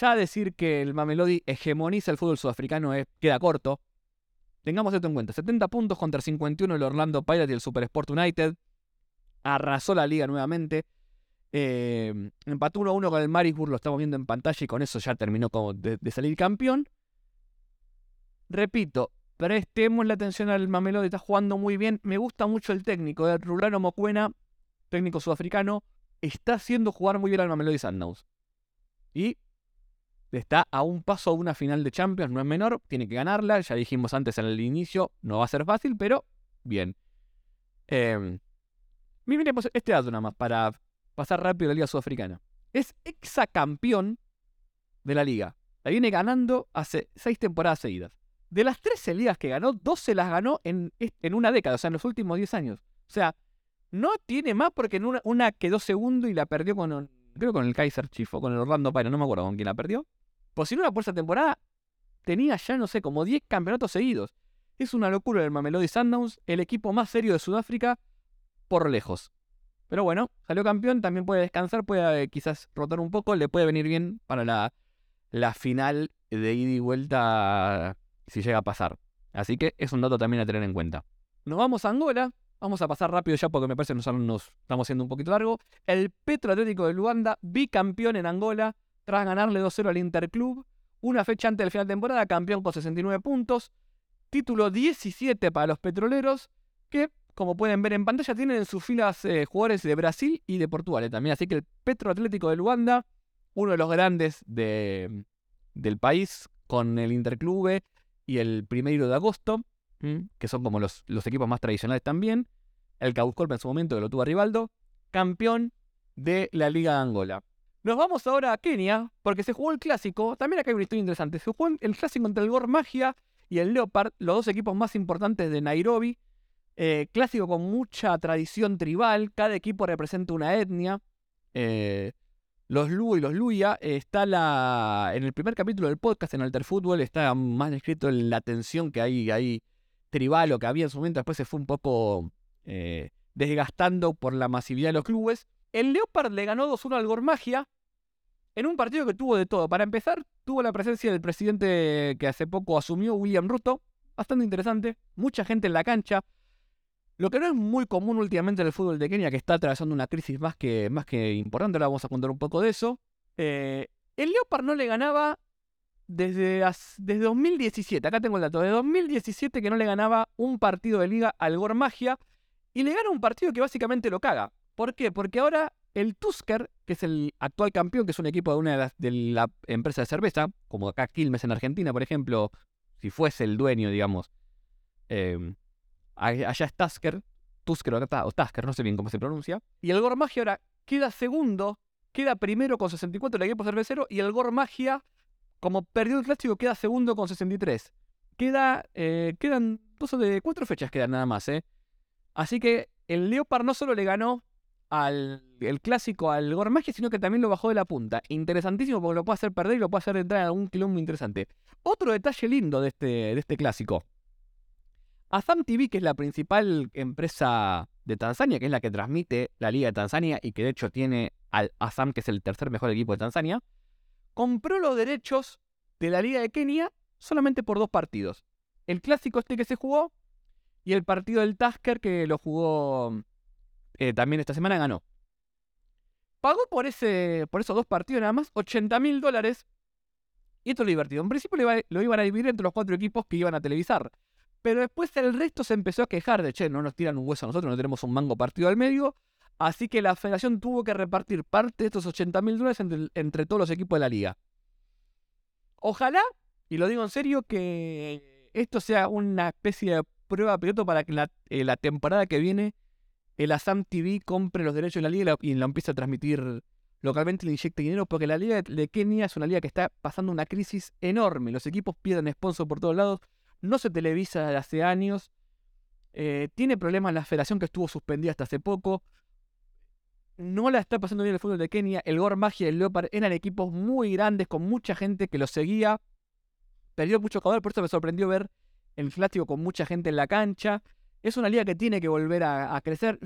ya decir que el Mamelodi hegemoniza el fútbol sudafricano es, queda corto. Tengamos esto en cuenta. 70 puntos contra 51 el Orlando Pirates y el Super Sport United. Arrasó la liga nuevamente. Eh, empató 1-1 con el Marisburg, lo estamos viendo en pantalla y con eso ya terminó como de, salir campeón. Repito, prestemos la atención al Mamelodi, está jugando muy bien. Me gusta mucho el técnico, de Rulano Mocuena, técnico sudafricano, está haciendo jugar muy bien al Mamelodi Sundowns. Y está a un paso a una final de Champions, no es menor, tiene que ganarla, ya dijimos antes en el inicio, no va a ser fácil, pero bien. Eh, miremos este dato nada más para pasar rápido la Liga Sudafricana. Es exacampeón de la liga. La viene ganando hace seis temporadas seguidas. De las 13 ligas que ganó, 12 las ganó en, en una década, o sea, en los últimos 10 años. O sea, no tiene más porque en una, una quedó segundo y la perdió con, creo con el Kaiser Chief con el Orlando Pirates, no me acuerdo con quién la perdió. Si no, la por temporada tenía ya, no sé, como 10 campeonatos seguidos. Es una locura el Mamelody Sundowns, el equipo más serio de Sudáfrica por lejos. Pero bueno, salió campeón, también puede descansar, puede eh, quizás rotar un poco, le puede venir bien para la, la final de ida y vuelta si llega a pasar. Así que es un dato también a tener en cuenta. Nos vamos a Angola, vamos a pasar rápido ya porque me parece que nos, nos estamos haciendo un poquito largo. El Petro Atlético de Luanda, bicampeón en Angola, tras ganarle 2-0 al Interclub. Una fecha antes del final de temporada, campeón con 69 puntos. Título 17 para los petroleros, que, como pueden ver en pantalla, tienen en sus filas eh, jugadores de Brasil y de Portugal eh, también. Así que el Petro Atlético de Luanda, uno de los grandes de, del país, con el Interclube y el Primero de Agosto, que son como los, los equipos más tradicionales también. El Causcolpa en su momento, que lo tuvo a Rivaldo, campeón de la Liga de Angola. Nos vamos ahora a Kenia, porque se jugó el clásico. También acá hay una historia interesante. Se jugó el clásico entre el Gor Magia y el Leopard, los dos equipos más importantes de Nairobi. Eh, clásico con mucha tradición tribal. Cada equipo representa una etnia. Eh, los Luo y los Luya. Eh, está la. En el primer capítulo del podcast en Alter Football está más descrito la tensión que hay ahí tribal o que había en su momento. Después se fue un poco desgastando por la masividad de los clubes. El Leopard le ganó 2-1 al Gormagia. En un partido que tuvo de todo. Para empezar, tuvo la presencia del presidente que hace poco asumió, William Ruto, bastante interesante, mucha gente en la cancha. Lo que no es muy común últimamente en el fútbol de Kenia, que está atravesando una crisis más que, más que importante, ahora vamos a contar un poco de eso. Eh, el Leopard no le ganaba desde, desde 2017, acá tengo el dato, de 2017 que no le ganaba un partido de liga al Gor Magia y le gana un partido que básicamente lo caga. ¿Por qué? Porque ahora el Tusker, que es el actual campeón, que es un equipo de una de las de la empresa de cerveza, como acá Quilmes en Argentina, por ejemplo, si fuese el dueño, digamos, em, allá es Tusker, Tusker o Tusker, no sé bien cómo se pronuncia, y el Gor Magia ahora queda segundo, queda primero con 64 el equipo cervecero, y el Gor Magia, como perdió el clásico, queda segundo con 63. Queda, eh, quedan dos de cuatro fechas quedan nada más, ¿eh? Así que el Leopard no solo le ganó al el clásico al Gormagia, sino que también lo bajó de la punta. Interesantísimo porque lo puede hacer perder y lo puede hacer entrar en algún quilombo interesante. Otro detalle lindo de este, de este clásico. Azam TV, que es la principal empresa de Tanzania, que es la que transmite la Liga de Tanzania y que de hecho tiene al Azam, que es el tercer mejor equipo de Tanzania, compró los derechos de la Liga de Kenia solamente por dos partidos. El clásico este que se jugó y el partido del Tasker que lo jugó eh, también esta semana ganó. Pagó por, ese, por esos dos partidos nada más 80 mil dólares. Y esto es lo divertido. En principio lo, iban a dividir entre los cuatro equipos que iban a televisar. Pero después el resto se empezó a quejar de, che, no nos tiran un hueso a nosotros, no tenemos un mango partido al medio. Así que la federación tuvo que repartir parte de estos 80 mil dólares entre, todos los equipos de la liga. Ojalá, y lo digo en serio, que esto sea una especie de prueba piloto para que la, eh, la temporada que viene el Assam TV compre los derechos de la liga y la, empiece a transmitir localmente le inyecte dinero porque la liga de Kenia es una liga que está pasando una crisis enorme. Los equipos pierden sponsor por todos lados, no se televisa desde hace años, eh, tiene problemas la federación que estuvo suspendida hasta hace poco. No la está pasando bien el fútbol de Kenia. El Gor Magia y el Leopard eran equipos muy grandes con mucha gente que los seguía. Perdió mucho jugador, por eso me sorprendió ver el clásico con mucha gente en la cancha. Es una liga que tiene que volver a, crecer.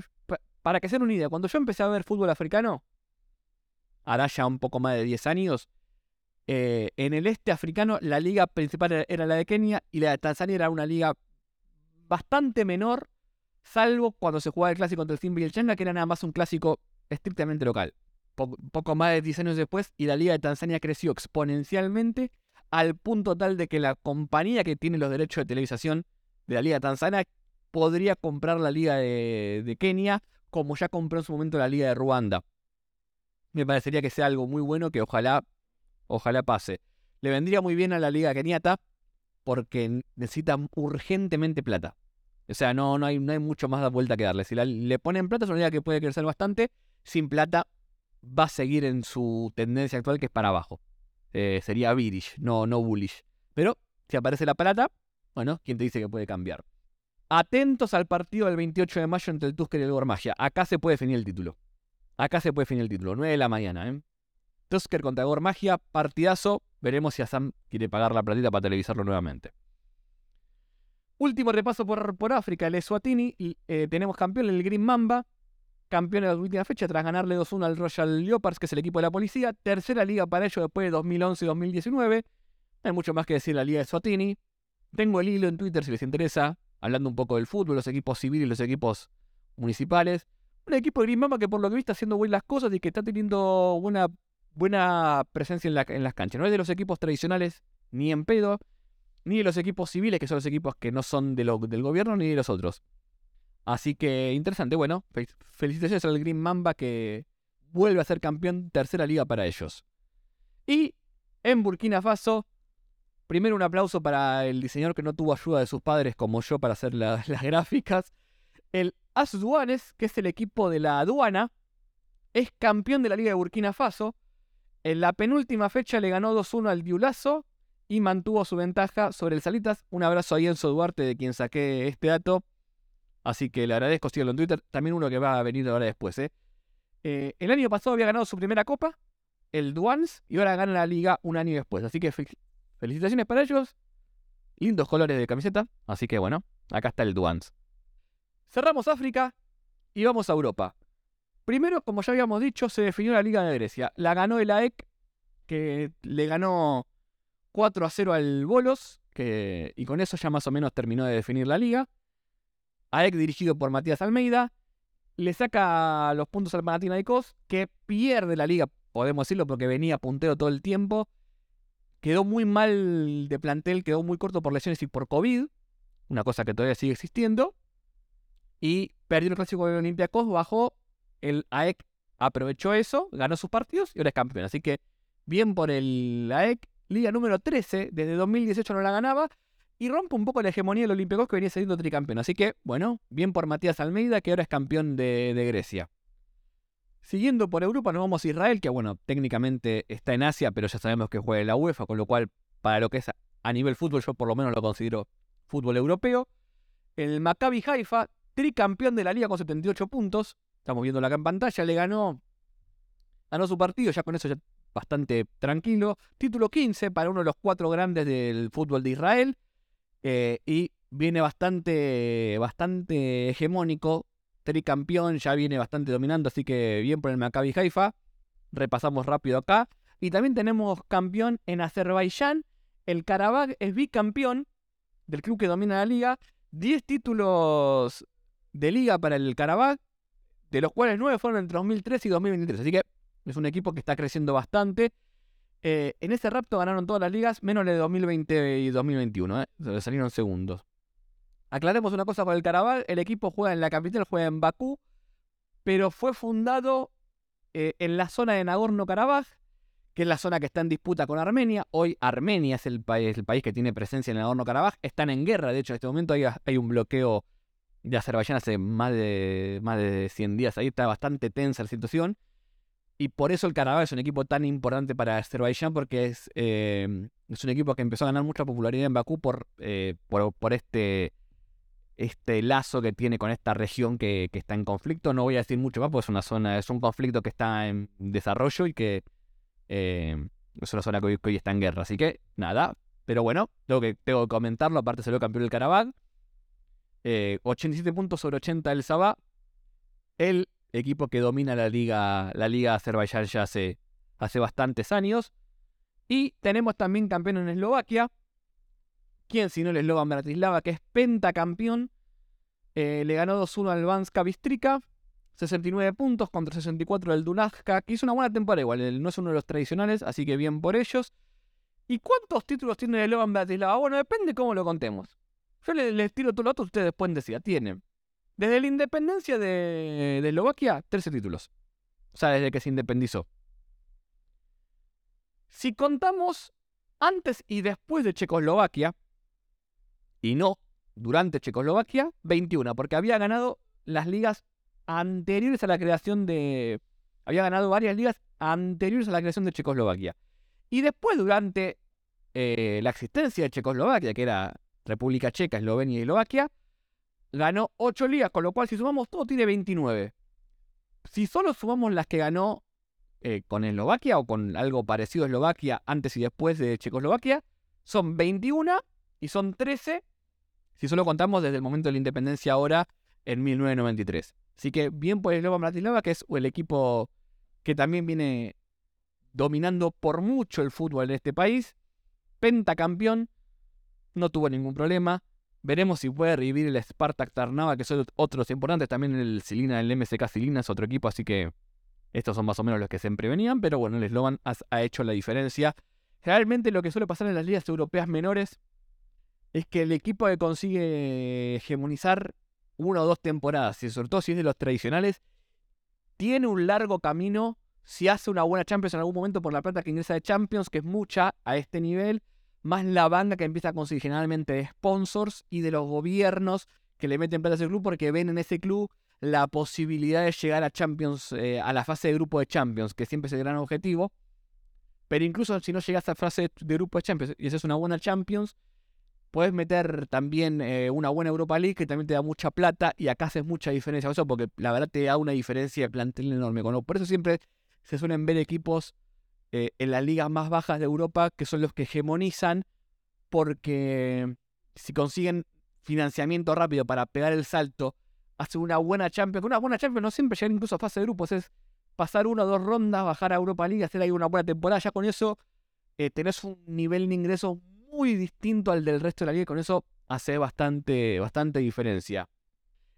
para que sea una idea, cuando yo empecé a ver fútbol africano, hará ya un poco más de 10 años, eh, en el este africano la liga principal era la de Kenia y la de Tanzania era una liga bastante menor, salvo cuando se jugaba el clásico contra el Simba y el Changa, que era nada más un clásico estrictamente local. poco más de 10 años después, y la liga de Tanzania creció exponencialmente al punto tal de que la compañía que tiene los derechos de televisación de la liga tanzania podría comprar la liga de, Kenia, como ya compró en su momento la liga de Ruanda. Me parecería que sea algo muy bueno que ojalá, ojalá pase. Le vendría muy bien a la liga keniata porque necesita urgentemente plata. O sea, no, no, hay, no hay mucho más de vuelta que darle. Si le ponen plata, es una liga que puede crecer bastante. Sin plata, va a seguir en su tendencia actual, que es para abajo. Eh, sería bearish, no, no bullish. Pero si aparece la plata, bueno, ¿quién te dice que puede cambiar? Atentos al partido del 28 de mayo entre el Tusker y el Gormagia. Acá se puede definir el título. Acá se puede definir el título. 9 de la mañana, ¿eh? Tusker contra Gormagia, partidazo. Veremos si Assam quiere pagar la platita para televisarlo nuevamente. Último repaso por, por África, el Eswatini. Eh, tenemos campeón el Green Mamba. Campeón de la última fecha tras ganarle 2-1 al Royal Leopards, que es el equipo de la policía. Tercera liga para ellos después de 2011 y 2019. No hay mucho más que decir la liga de Eswatini. Tengo el hilo en Twitter si les interesa hablando un poco del fútbol, los equipos civiles y los equipos municipales. Un equipo de Green Mamba que por lo que vi está haciendo bien las cosas y que está teniendo buena, buena presencia en, en las canchas. No es de los equipos tradicionales ni en pedo, ni de los equipos civiles, que son los equipos que no son de del gobierno, ni de los otros. Así que interesante, bueno, felicitaciones al Green Mamba que vuelve a ser campeón, tercera liga para ellos. Y en Burkina Faso, Primero un aplauso para el diseñador que no tuvo ayuda de sus padres como yo para hacer las gráficas. El Asduanes, que es el equipo de la aduana, es campeón de la Liga de Burkina Faso. En la penúltima fecha le ganó 2-1 al Diulazo y mantuvo su ventaja sobre el Salitas. Un abrazo a Enzo Duarte, de quien saqué este dato. Así que le agradezco, síguelo en Twitter. También uno que va a venir ahora después. ¿eh? Eh, el año pasado había ganado su primera copa, el Duans, y ahora gana la liga un año después. Así que Felicitaciones para ellos. Lindos colores de camiseta. Así que bueno, acá está el Duans. Cerramos África y vamos a Europa. Primero, como ya habíamos dicho, se definió la Liga de Grecia. La ganó el AEK que le ganó 4 a 0 al Bolos, que, y con eso ya más o menos terminó de definir la liga. AEK dirigido por Matías Almeida, le saca los puntos al Panathinaikos, que pierde la liga, podemos decirlo, porque venía puntero todo el tiempo. Quedó muy mal de plantel, quedó muy corto por lesiones y por COVID, una cosa que todavía sigue existiendo. Y perdió el clásico de Olympiacos, bajó, el AEK aprovechó eso, ganó sus partidos y ahora es campeón. Así que bien por el AEK, liga número 13, desde 2018 no la ganaba, y rompe un poco la hegemonía del Olympiacos que venía siendo tricampeón. Así que, bueno, bien por Matías Almeida, que ahora es campeón de, Grecia. Siguiendo por Europa, nos vamos a Israel, que bueno, técnicamente está en Asia, pero ya sabemos que juega en la UEFA, con lo cual, para lo que es a nivel fútbol, yo por lo menos lo considero fútbol europeo. El Maccabi Haifa, tricampeón de la liga con 78 puntos. Estamos viendo la en pantalla, le ganó, ganó su partido, ya con eso ya bastante tranquilo. Título 15 para uno de los cuatro grandes del fútbol de Israel. Eh, y viene bastante, bastante hegemónico. Tricampeón, ya viene bastante dominando, así que bien por el Maccabi Haifa. Repasamos rápido acá. Y también tenemos campeón en Azerbaiyán. El Karabakh es bicampeón del club que domina la liga. 10 títulos de liga para el Karabakh, de los cuales 9 fueron entre 2003 y 2023. Así que es un equipo que está creciendo bastante. Eh, en ese rapto ganaron todas las ligas, menos la de 2020 y 2021. ¿eh? salieron segundos. Aclaremos una cosa con el Karabakh. El equipo juega en la capital, juega en Bakú, pero fue fundado eh, en la zona de Nagorno-Karabaj, que es la zona que está en disputa con Armenia. Hoy Armenia es el país, el país que tiene presencia en Nagorno-Karabaj. Están en guerra, de hecho, en este momento hay, un bloqueo de Azerbaiyán hace más de, más de 100 días. Ahí está bastante tensa la situación. Y por eso el Karabakh es un equipo tan importante para Azerbaiyán, porque es, em, es un equipo que empezó a ganar mucha popularidad en Bakú por, eh, por, este, este lazo que tiene con esta región que, está en conflicto. No voy a decir mucho más, porque es una zona, es un conflicto que está en desarrollo y que em, es una zona que hoy, está en guerra. Así que, nada. Pero bueno, tengo que, tengo que comentarlo. Aparte salió campeón del Karabakh. 87 eh, puntos sobre 80 el Sabah. El equipo que domina la liga, la liga Azerbaiyán ya hace, hace bastantes años. Y tenemos también campeón en Eslovaquia. ¿Quién sino el Slovan Bratislava, que es pentacampeón? Eh, le ganó 2-1 al Banska Bistrica. 69 puntos contra 64 del Dunajka, que hizo una buena temporada igual. No es uno de los tradicionales, así que bien por ellos. ¿Y cuántos títulos tiene el Slovan Bratislava? Bueno, depende cómo lo contemos. Yo les, tiro todo lo otro, ustedes pueden decir. Tiene desde la independencia de, Eslovaquia, 13 títulos. O sea, desde que se independizó. Si contamos antes y después de Checoslovaquia, y no durante Checoslovaquia, 21, porque había ganado las ligas anteriores a la creación de... Había ganado varias ligas anteriores a la creación de Checoslovaquia. Y después, durante eh, la existencia de Checoslovaquia, que era República Checa, Eslovenia y Eslovaquia, ganó 8 ligas, con lo cual si sumamos todo tiene 29. Si solo sumamos las que ganó eh, con Eslovaquia o con algo parecido a Eslovaquia antes y después de Checoslovaquia, son 21 y son 13 si solo contamos desde el momento de la independencia ahora en 1993. Así que bien por Slovan Bratislava, que es el equipo que también viene dominando por mucho el fútbol en este país. Pentacampeón, no tuvo ningún problema. Veremos si puede revivir el Spartak Tarnava, que son otros importantes. También el Silina, el MSK Silina es otro equipo, así que estos son más o menos los que siempre venían. Pero bueno, el Slovan ha, hecho la diferencia. Generalmente lo que suele pasar en las ligas europeas menores es que el equipo que consigue hegemonizar una o dos temporadas, y sobre todo si es de los tradicionales, tiene un largo camino si hace una buena Champions en algún momento por la plata que ingresa de Champions, que es mucha a este nivel más la banda que empieza a conseguir generalmente de sponsors y de los gobiernos que le meten plata a ese club porque ven en ese club la posibilidad de llegar a Champions, eh, a la fase de grupo de Champions, que siempre es el gran objetivo. Pero incluso si no llegas a la fase de grupo de Champions y es una buena Champions, puedes meter también eh, una buena Europa League que también te da mucha plata y acá haces mucha diferencia. Eso porque la verdad te da una diferencia de plantel enorme. Por eso siempre se suelen ver equipos eh, en las ligas más bajas de Europa, que son los que hegemonizan, porque si consiguen financiamiento rápido para pegar el salto, hacen una buena Champions. Una buena Champions no siempre llega incluso a fase de grupos, es pasar una o dos rondas, bajar a Europa League, hacer ahí una buena temporada. Ya con eso eh, tenés un nivel de ingresos muy distinto al del resto de la liga y con eso hace bastante, bastante diferencia.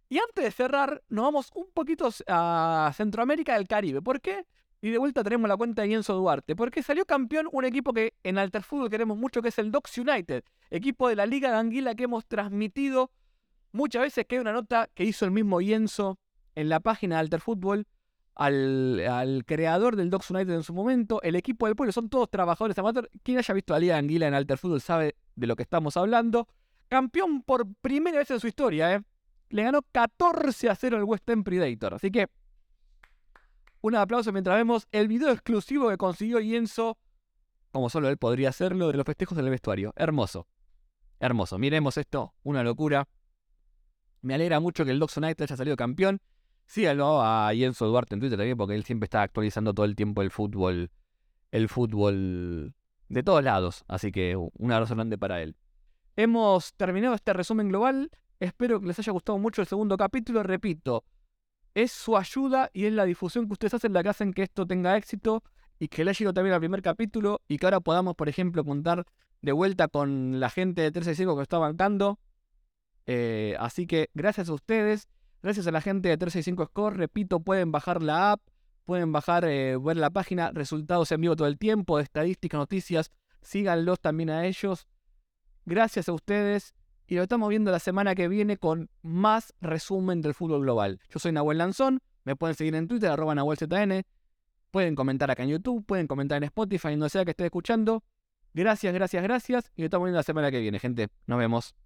Y antes de cerrar, nos vamos un poquito a Centroamérica del Caribe. ¿Por qué? Y de vuelta tenemos la cuenta de Enzo Duarte. Porque salió campeón un equipo que en Alter Fútbol queremos mucho, que es el Docs United. Equipo de la Liga de Anguila que hemos transmitido muchas veces. Que hay una nota que hizo el mismo Enzo en la página de Alter Fútbol. Al, creador del Docs United en su momento, el equipo del pueblo, son todos trabajadores amateur. Quien haya visto la Liga Anguila en Alter Fútbol sabe de lo que estamos hablando. Campeón por primera vez en su historia, ¿eh? Le ganó 14 a 0 al West End Predator. Así que un aplauso mientras vemos el video exclusivo que consiguió Yenzo, como solo él podría hacerlo, de los festejos del vestuario. Hermoso. Hermoso. Miremos esto, una locura. Me alegra mucho que el Docs United haya salido campeón. Síganlo a Yenzo Duarte en Twitter también, porque él siempre está actualizando todo el tiempo el fútbol. El fútbol de todos lados. Así que un abrazo grande para él. Hemos terminado este resumen global. Espero que les haya gustado mucho el segundo capítulo. Repito, es su ayuda y es la difusión que ustedes hacen la que hacen que esto tenga éxito y que le haya ido también al primer capítulo y que ahora podamos, por ejemplo, contar de vuelta con la gente de 365 que está bancando. Eh, así que gracias a ustedes, gracias a la gente de 365 Score, repito, pueden bajar la app, pueden bajar, eh, ver la página, resultados en vivo todo el tiempo, estadísticas, noticias, síganlos también a ellos. Gracias a ustedes y lo estamos viendo la semana que viene con más resumen del fútbol global. Yo soy Nahuel Lanzón, me pueden seguir en Twitter, arroba NahuelZN, pueden comentar acá en YouTube, pueden comentar en Spotify, donde sea que esté escuchando. Gracias, gracias, gracias, y lo estamos viendo la semana que viene, gente. Nos vemos.